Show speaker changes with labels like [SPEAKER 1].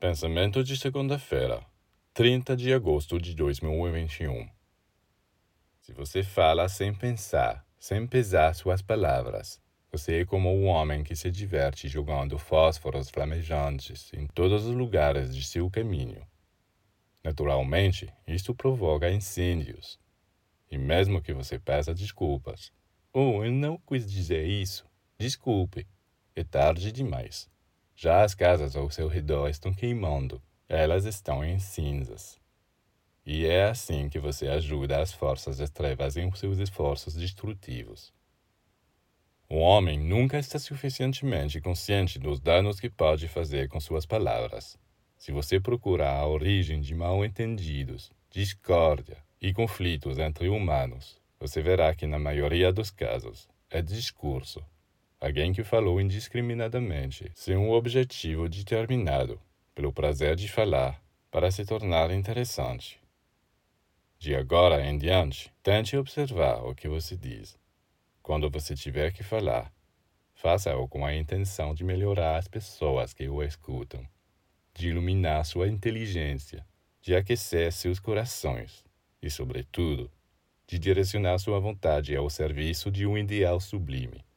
[SPEAKER 1] Pensamento de segunda-feira, 30 de agosto de 2021. Se você fala sem pensar, sem pesar suas palavras, você é como um homem que se diverte jogando fósforos flamejantes em todos os lugares de seu caminho. Naturalmente, isso provoca incêndios. E mesmo que você peça desculpas, oh, eu não quis dizer isso, desculpe, é tarde demais. Já as casas ao seu redor estão queimando, elas estão em cinzas. E é assim que você ajuda as forças das trevas em seus esforços destrutivos. O homem nunca está suficientemente consciente dos danos que pode fazer com suas palavras. Se você procurar a origem de mal-entendidos, discórdia e conflitos entre humanos, você verá que, na maioria dos casos, é discurso Alguém que falou indiscriminadamente, sem um objetivo determinado, pelo prazer de falar, para se tornar interessante. De agora em diante, tente observar o que você diz. Quando você tiver que falar, faça-o com a intenção de melhorar as pessoas que o escutam, de iluminar sua inteligência, de aquecer seus corações e, sobretudo, de direcionar sua vontade ao serviço de um ideal sublime.